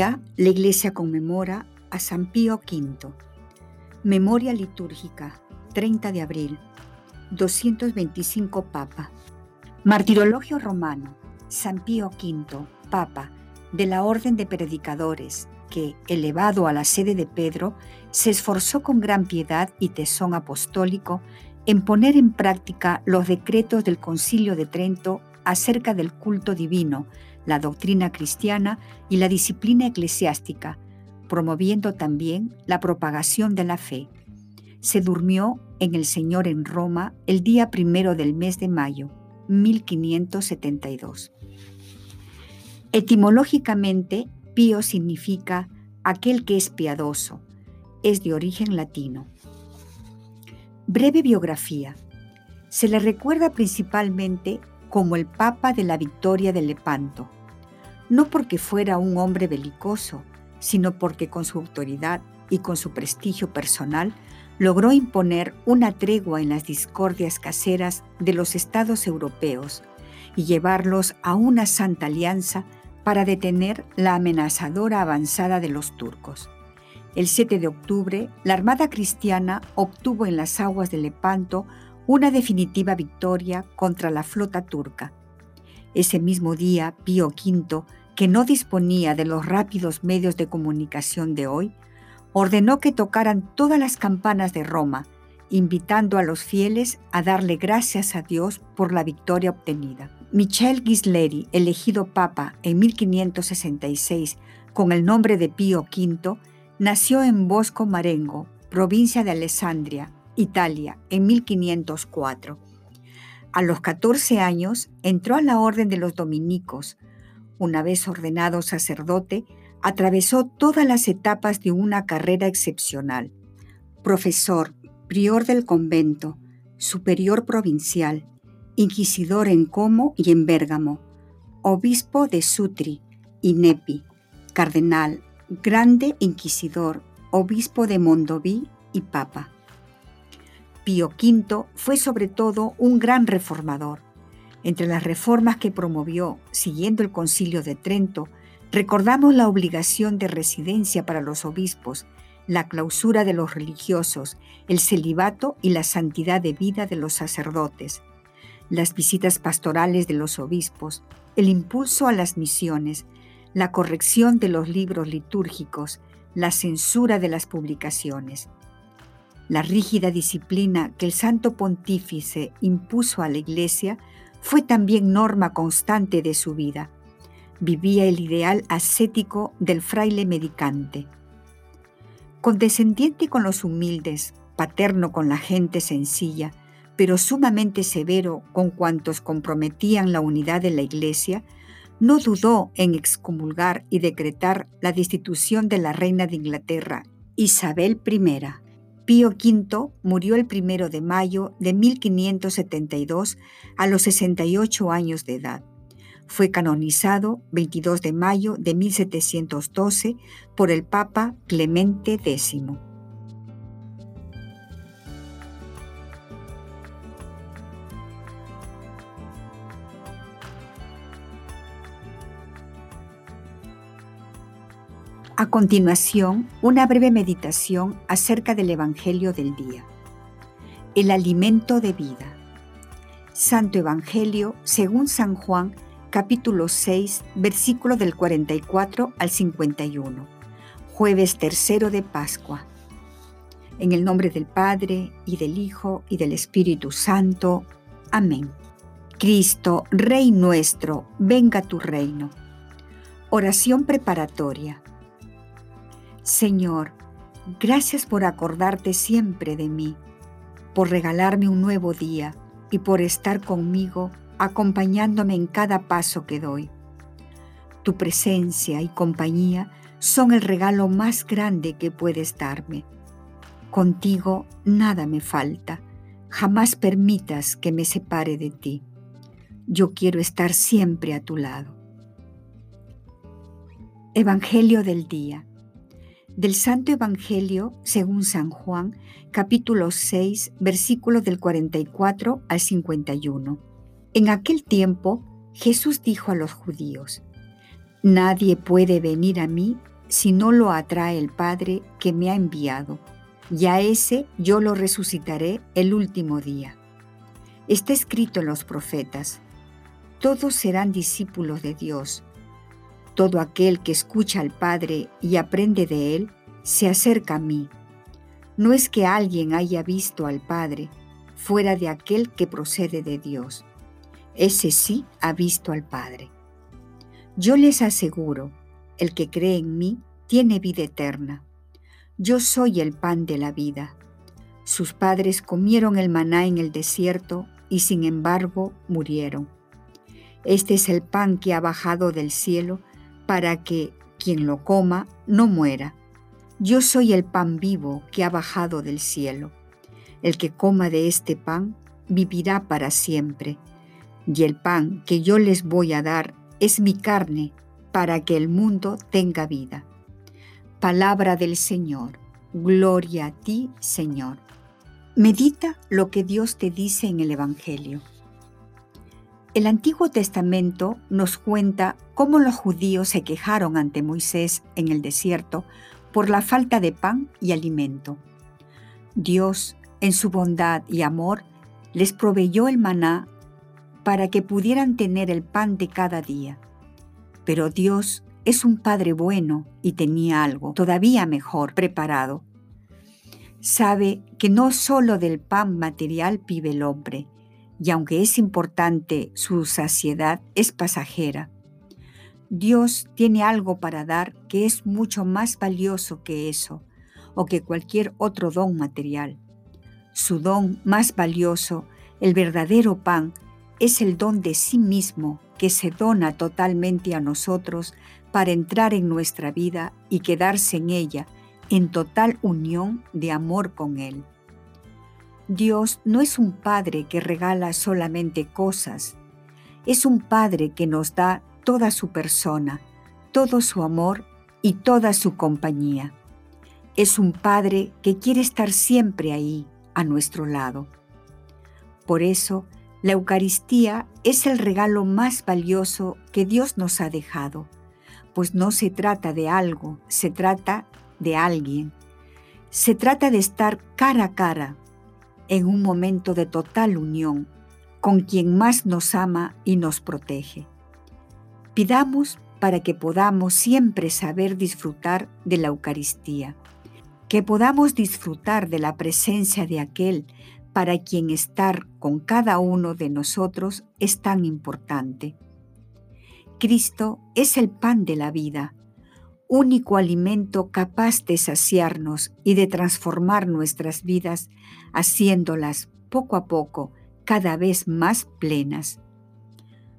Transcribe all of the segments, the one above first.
la Iglesia conmemora a San Pío V. Memoria litúrgica, 30 de abril, 225 Papa. Martirologio romano, San Pío V, Papa, de la Orden de Predicadores, que, elevado a la sede de Pedro, se esforzó con gran piedad y tesón apostólico en poner en práctica los decretos del Concilio de Trento acerca del culto divino, la doctrina cristiana y la disciplina eclesiástica, promoviendo también la propagación de la fe. Se durmió en el Señor en Roma el día primero del mes de mayo, 1572. Etimológicamente, pío significa aquel que es piadoso. Es de origen latino. Breve biografía. Se le recuerda principalmente como el Papa de la Victoria de Lepanto, no porque fuera un hombre belicoso, sino porque con su autoridad y con su prestigio personal logró imponer una tregua en las discordias caseras de los estados europeos y llevarlos a una santa alianza para detener la amenazadora avanzada de los turcos. El 7 de octubre, la Armada Cristiana obtuvo en las aguas de Lepanto una definitiva victoria contra la flota turca. Ese mismo día, Pío V, que no disponía de los rápidos medios de comunicación de hoy, ordenó que tocaran todas las campanas de Roma, invitando a los fieles a darle gracias a Dios por la victoria obtenida. Michel Ghisleri, elegido papa en 1566 con el nombre de Pío V, nació en Bosco Marengo, provincia de Alessandria, Italia, en 1504. A los 14 años entró a la orden de los dominicos. Una vez ordenado sacerdote, atravesó todas las etapas de una carrera excepcional. Profesor, prior del convento, superior provincial, inquisidor en Como y en Bérgamo, obispo de Sutri y Nepi, cardenal, grande inquisidor, obispo de Mondoví y papa. Pío V fue sobre todo un gran reformador. Entre las reformas que promovió, siguiendo el concilio de Trento, recordamos la obligación de residencia para los obispos, la clausura de los religiosos, el celibato y la santidad de vida de los sacerdotes, las visitas pastorales de los obispos, el impulso a las misiones, la corrección de los libros litúrgicos, la censura de las publicaciones. La rígida disciplina que el Santo Pontífice impuso a la Iglesia fue también norma constante de su vida. Vivía el ideal ascético del fraile medicante. Condescendiente con los humildes, paterno con la gente sencilla, pero sumamente severo con cuantos comprometían la unidad de la Iglesia, no dudó en excomulgar y decretar la destitución de la reina de Inglaterra, Isabel I, Pío V murió el primero de mayo de 1572 a los 68 años de edad. Fue canonizado 22 de mayo de 1712 por el Papa Clemente X. A continuación, una breve meditación acerca del Evangelio del día. El alimento de vida. Santo Evangelio según San Juan, capítulo 6, versículo del 44 al 51. Jueves tercero de Pascua. En el nombre del Padre, y del Hijo, y del Espíritu Santo. Amén. Cristo, Rey nuestro, venga tu reino. Oración preparatoria. Señor, gracias por acordarte siempre de mí, por regalarme un nuevo día y por estar conmigo acompañándome en cada paso que doy. Tu presencia y compañía son el regalo más grande que puedes darme. Contigo nada me falta, jamás permitas que me separe de ti. Yo quiero estar siempre a tu lado. Evangelio del Día del Santo Evangelio según San Juan, capítulo 6, versículos del 44 al 51. En aquel tiempo, Jesús dijo a los judíos, Nadie puede venir a mí si no lo atrae el Padre que me ha enviado, y a ese yo lo resucitaré el último día. Está escrito en los profetas, todos serán discípulos de Dios. Todo aquel que escucha al Padre y aprende de Él, se acerca a mí. No es que alguien haya visto al Padre fuera de aquel que procede de Dios. Ese sí ha visto al Padre. Yo les aseguro, el que cree en mí tiene vida eterna. Yo soy el pan de la vida. Sus padres comieron el maná en el desierto y sin embargo murieron. Este es el pan que ha bajado del cielo para que quien lo coma no muera. Yo soy el pan vivo que ha bajado del cielo. El que coma de este pan vivirá para siempre. Y el pan que yo les voy a dar es mi carne para que el mundo tenga vida. Palabra del Señor. Gloria a ti, Señor. Medita lo que Dios te dice en el Evangelio. El Antiguo Testamento nos cuenta cómo los judíos se quejaron ante Moisés en el desierto por la falta de pan y alimento. Dios, en su bondad y amor, les proveyó el maná para que pudieran tener el pan de cada día. Pero Dios es un Padre bueno y tenía algo todavía mejor preparado. Sabe que no solo del pan material vive el hombre, y aunque es importante su saciedad, es pasajera. Dios tiene algo para dar que es mucho más valioso que eso, o que cualquier otro don material. Su don más valioso, el verdadero pan, es el don de sí mismo que se dona totalmente a nosotros para entrar en nuestra vida y quedarse en ella en total unión de amor con Él. Dios no es un Padre que regala solamente cosas, es un Padre que nos da toda su persona, todo su amor y toda su compañía. Es un Padre que quiere estar siempre ahí, a nuestro lado. Por eso, la Eucaristía es el regalo más valioso que Dios nos ha dejado, pues no se trata de algo, se trata de alguien. Se trata de estar cara a cara, en un momento de total unión, con quien más nos ama y nos protege. Pidamos para que podamos siempre saber disfrutar de la Eucaristía, que podamos disfrutar de la presencia de aquel para quien estar con cada uno de nosotros es tan importante. Cristo es el pan de la vida, único alimento capaz de saciarnos y de transformar nuestras vidas, haciéndolas poco a poco cada vez más plenas.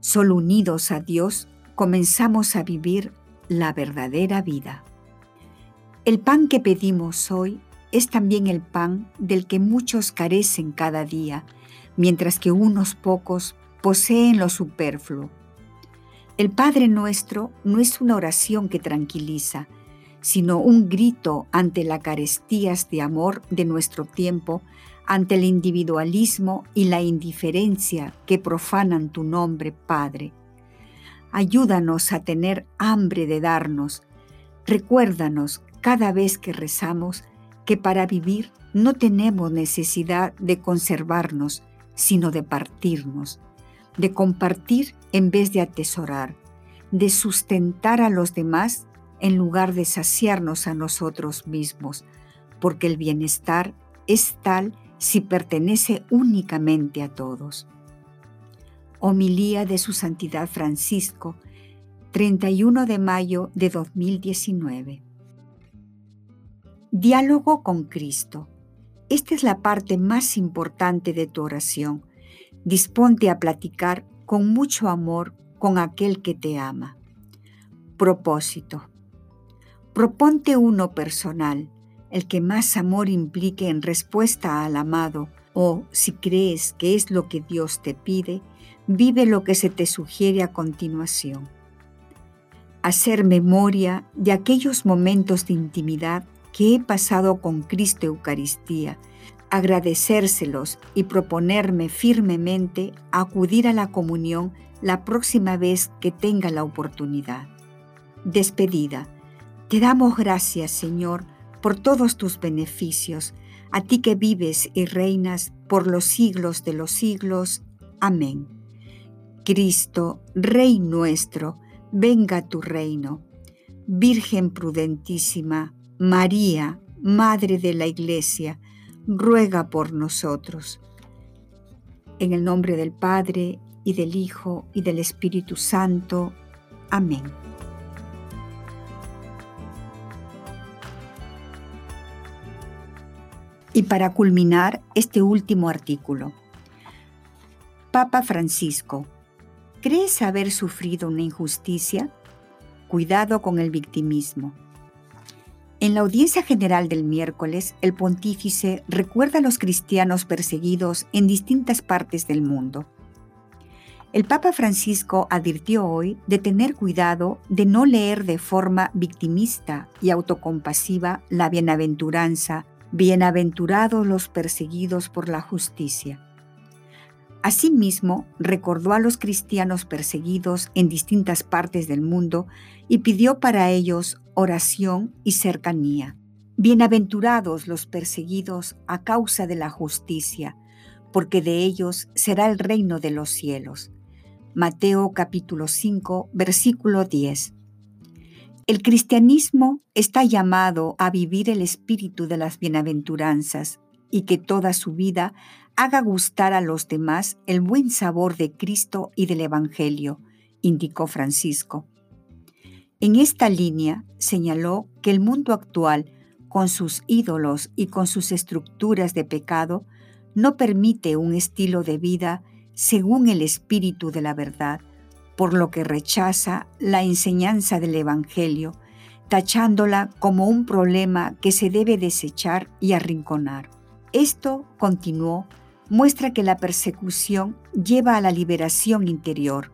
Solo unidos a Dios comenzamos a vivir la verdadera vida. El pan que pedimos hoy es también el pan del que muchos carecen cada día, mientras que unos pocos poseen lo superfluo. El Padre nuestro no es una oración que tranquiliza, sino un grito ante las carestías de amor de nuestro tiempo, ante el individualismo y la indiferencia que profanan tu nombre, Padre. Ayúdanos a tener hambre de darnos. Recuérdanos cada vez que rezamos que para vivir no tenemos necesidad de conservarnos, sino de partirnos, de compartir en vez de atesorar, de sustentar a los demás en lugar de saciarnos a nosotros mismos, porque el bienestar es tal si pertenece únicamente a todos. Homilía de Su Santidad Francisco, 31 de mayo de 2019. Diálogo con Cristo. Esta es la parte más importante de tu oración. Disponte a platicar con mucho amor con aquel que te ama. Propósito. Proponte uno personal, el que más amor implique en respuesta al amado, o si crees que es lo que Dios te pide, vive lo que se te sugiere a continuación. Hacer memoria de aquellos momentos de intimidad que he pasado con Cristo Eucaristía, agradecérselos y proponerme firmemente acudir a la comunión la próxima vez que tenga la oportunidad. Despedida. Te damos gracias, Señor, por todos tus beneficios, a ti que vives y reinas por los siglos de los siglos. Amén. Cristo, Rey nuestro, venga tu reino. Virgen prudentísima, María, Madre de la Iglesia, ruega por nosotros. En el nombre del Padre, y del Hijo, y del Espíritu Santo. Amén. Y para culminar este último artículo, Papa Francisco, ¿crees haber sufrido una injusticia? Cuidado con el victimismo. En la audiencia general del miércoles, el pontífice recuerda a los cristianos perseguidos en distintas partes del mundo. El Papa Francisco advirtió hoy de tener cuidado de no leer de forma victimista y autocompasiva la bienaventuranza, bienaventurados los perseguidos por la justicia. Asimismo, recordó a los cristianos perseguidos en distintas partes del mundo y pidió para ellos oración y cercanía. Bienaventurados los perseguidos a causa de la justicia, porque de ellos será el reino de los cielos. Mateo capítulo 5, versículo 10. El cristianismo está llamado a vivir el espíritu de las bienaventuranzas y que toda su vida haga gustar a los demás el buen sabor de Cristo y del Evangelio, indicó Francisco. En esta línea señaló que el mundo actual, con sus ídolos y con sus estructuras de pecado, no permite un estilo de vida según el espíritu de la verdad, por lo que rechaza la enseñanza del Evangelio, tachándola como un problema que se debe desechar y arrinconar. Esto, continuó, muestra que la persecución lleva a la liberación interior,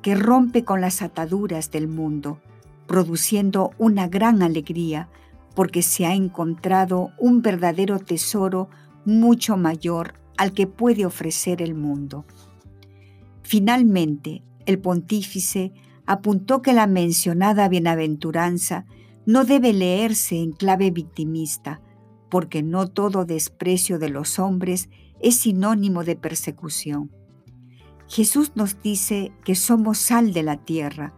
que rompe con las ataduras del mundo, produciendo una gran alegría porque se ha encontrado un verdadero tesoro mucho mayor al que puede ofrecer el mundo. Finalmente, el pontífice apuntó que la mencionada bienaventuranza no debe leerse en clave victimista, porque no todo desprecio de los hombres es sinónimo de persecución. Jesús nos dice que somos sal de la tierra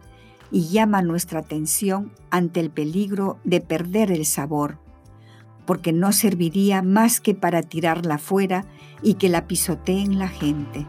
y llama nuestra atención ante el peligro de perder el sabor, porque no serviría más que para tirarla fuera y que la pisoteen la gente.